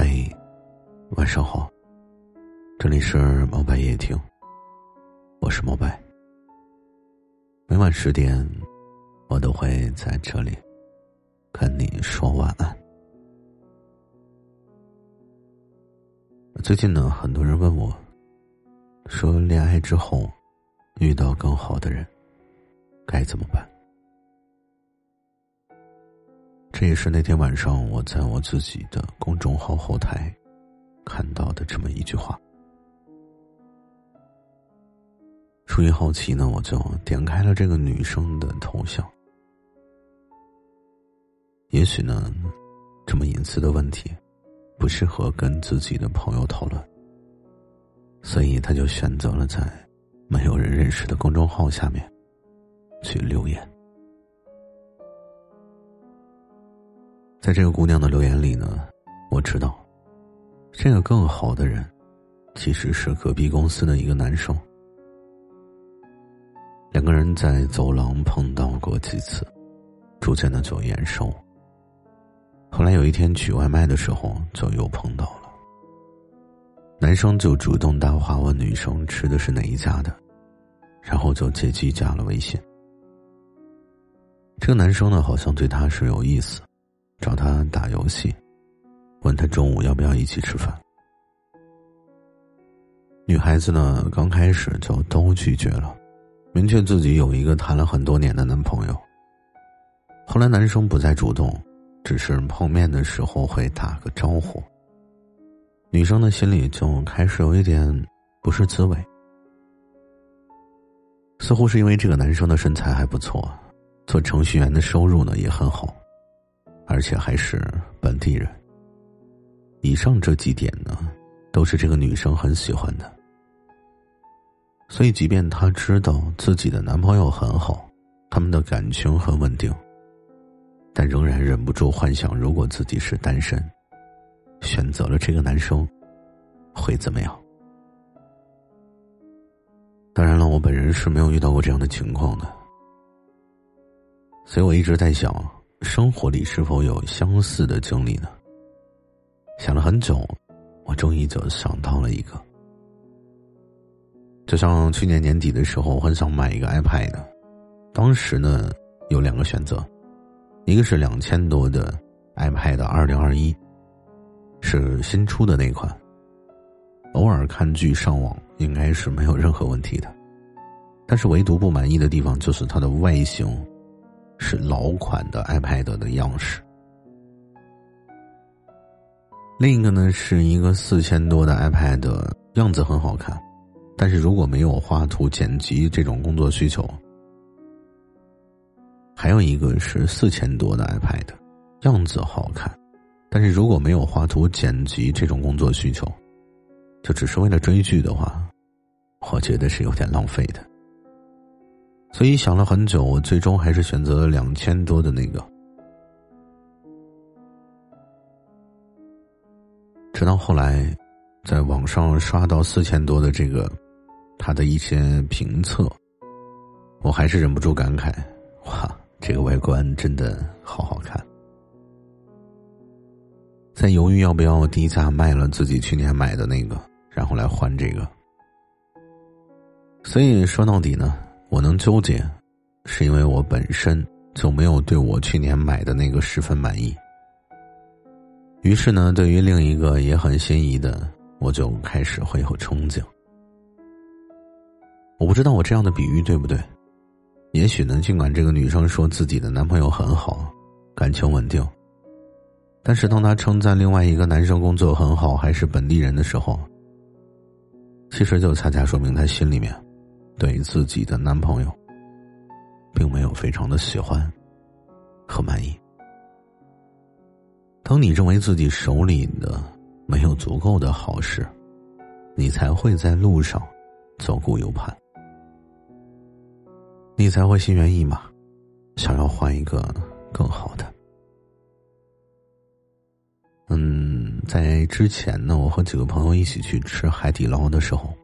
嗨，晚上好，这里是猫白夜听，我是猫白。每晚十点，我都会在这里跟你说晚安。最近呢，很多人问我，说恋爱之后遇到更好的人该怎么办？这也是那天晚上我在我自己的公众号后台看到的这么一句话。出于好奇呢，我就点开了这个女生的头像。也许呢，这么隐私的问题不适合跟自己的朋友讨论，所以他就选择了在没有人认识的公众号下面去留言。在这个姑娘的留言里呢，我知道，这个更好的人，其实是隔壁公司的一个男生。两个人在走廊碰到过几次，逐渐的就眼熟。后来有一天取外卖的时候，就又碰到了。男生就主动搭话问女生吃的是哪一家的，然后就借机加了微信。这个男生呢，好像对她是有意思。找他打游戏，问他中午要不要一起吃饭。女孩子呢，刚开始就都拒绝了，明确自己有一个谈了很多年的男朋友。后来男生不再主动，只是碰面的时候会打个招呼。女生的心里就开始有一点不是滋味，似乎是因为这个男生的身材还不错，做程序员的收入呢也很好。而且还是本地人。以上这几点呢，都是这个女生很喜欢的。所以，即便她知道自己的男朋友很好，他们的感情很稳定，但仍然忍不住幻想，如果自己是单身，选择了这个男生，会怎么样？当然了，我本人是没有遇到过这样的情况的，所以我一直在想。生活里是否有相似的经历呢？想了很久，我终于就想到了一个。就像去年年底的时候，我很想买一个 iPad，当时呢有两个选择，一个是两千多的 iPad 二零二一，是新出的那款，偶尔看剧上网应该是没有任何问题的，但是唯独不满意的地方就是它的外形。是老款的 iPad 的样式，另一个呢是一个四千多的 iPad，样子很好看，但是如果没有画图剪辑这种工作需求，还有一个是四千多的 iPad，样子好看，但是如果没有画图剪辑这种工作需求，就只是为了追剧的话，我觉得是有点浪费的。所以想了很久，我最终还是选择了两千多的那个。直到后来，在网上刷到四千多的这个，他的一些评测，我还是忍不住感慨：哇，这个外观真的好好看！在犹豫要不要低价卖了自己去年买的那个，然后来换这个。所以说到底呢？我能纠结，是因为我本身就没有对我去年买的那个十分满意。于是呢，对于另一个也很心仪的，我就开始会有憧憬。我不知道我这样的比喻对不对？也许呢，尽管这个女生说自己的男朋友很好，感情稳定，但是当她称赞另外一个男生工作很好，还是本地人的时候，其实就恰恰说明她心里面。对自己的男朋友，并没有非常的喜欢和满意。当你认为自己手里的没有足够的好事，你才会在路上左顾右盼，你才会心猿意马，想要换一个更好的。嗯，在之前呢，我和几个朋友一起去吃海底捞的时候，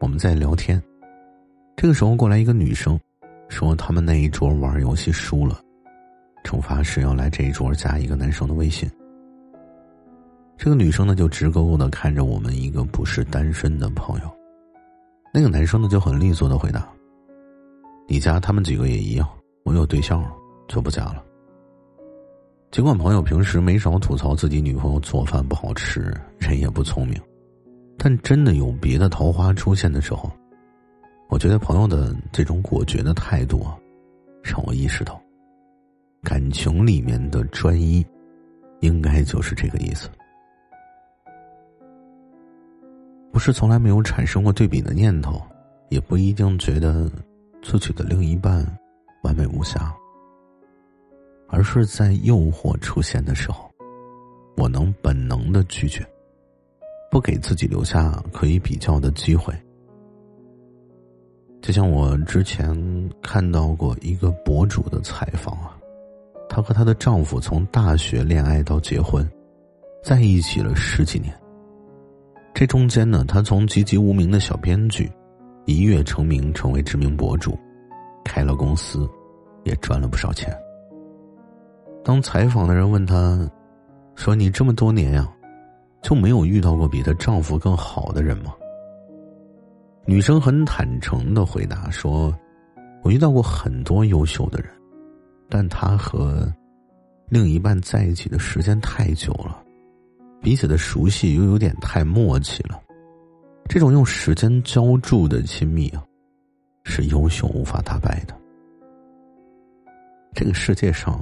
我们在聊天。这个时候过来一个女生，说他们那一桌玩游戏输了，惩罚是要来这一桌加一个男生的微信。这个女生呢就直勾勾的看着我们一个不是单身的朋友，那个男生呢就很利索的回答：“你家他们几个也一样，我有对象了，就不加了。”尽管朋友平时没少吐槽自己女朋友做饭不好吃，人也不聪明，但真的有别的桃花出现的时候，我觉得朋友的这种果决的态度，让我意识到，感情里面的专一，应该就是这个意思。不是从来没有产生过对比的念头，也不一定觉得自己的另一半完美无瑕。而是在诱惑出现的时候，我能本能的拒绝，不给自己留下可以比较的机会。就像我之前看到过一个博主的采访啊，她和她的丈夫从大学恋爱到结婚，在一起了十几年。这中间呢，她从籍籍无名的小编剧，一跃成名，成为知名博主，开了公司，也赚了不少钱。当采访的人问她，说：“你这么多年呀，就没有遇到过比她丈夫更好的人吗？”女生很坦诚的回答说：“我遇到过很多优秀的人，但她和另一半在一起的时间太久了，彼此的熟悉又有点太默契了。这种用时间浇筑的亲密啊，是优秀无法打败的。这个世界上。”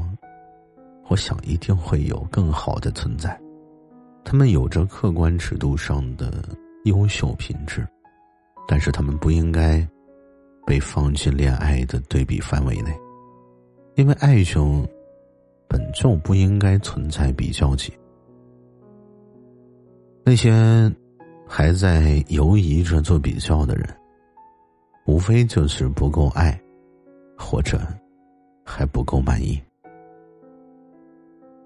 我想一定会有更好的存在，他们有着客观尺度上的优秀品质，但是他们不应该被放进恋爱的对比范围内，因为爱情本就不应该存在比较级。那些还在犹疑着做比较的人，无非就是不够爱，或者还不够满意。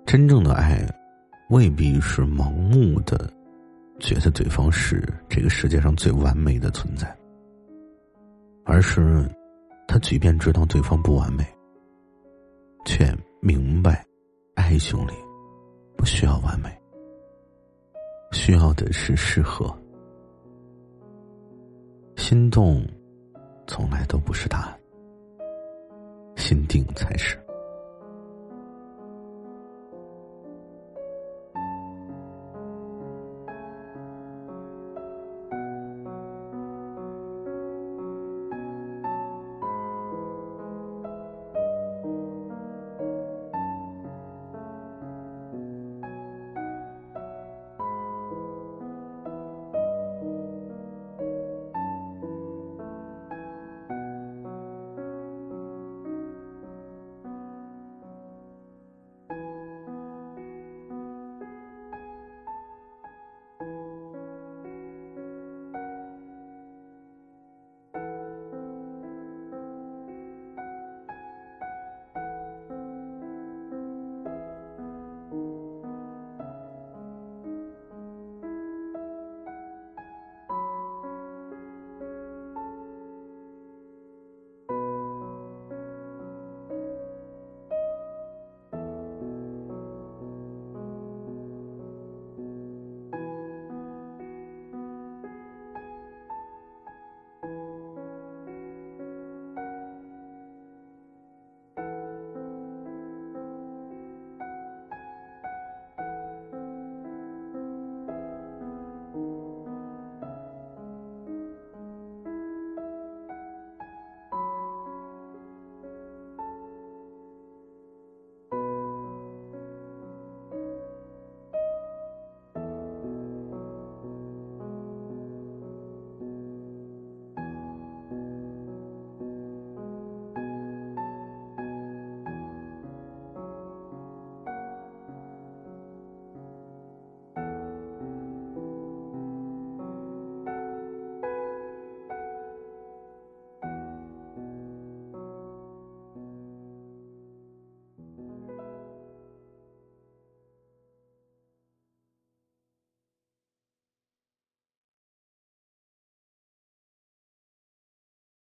真正的爱，未必是盲目的觉得对方是这个世界上最完美的存在，而是他即便知道对方不完美，却明白爱情里不需要完美，需要的是适合。心动从来都不是答案，心定才是。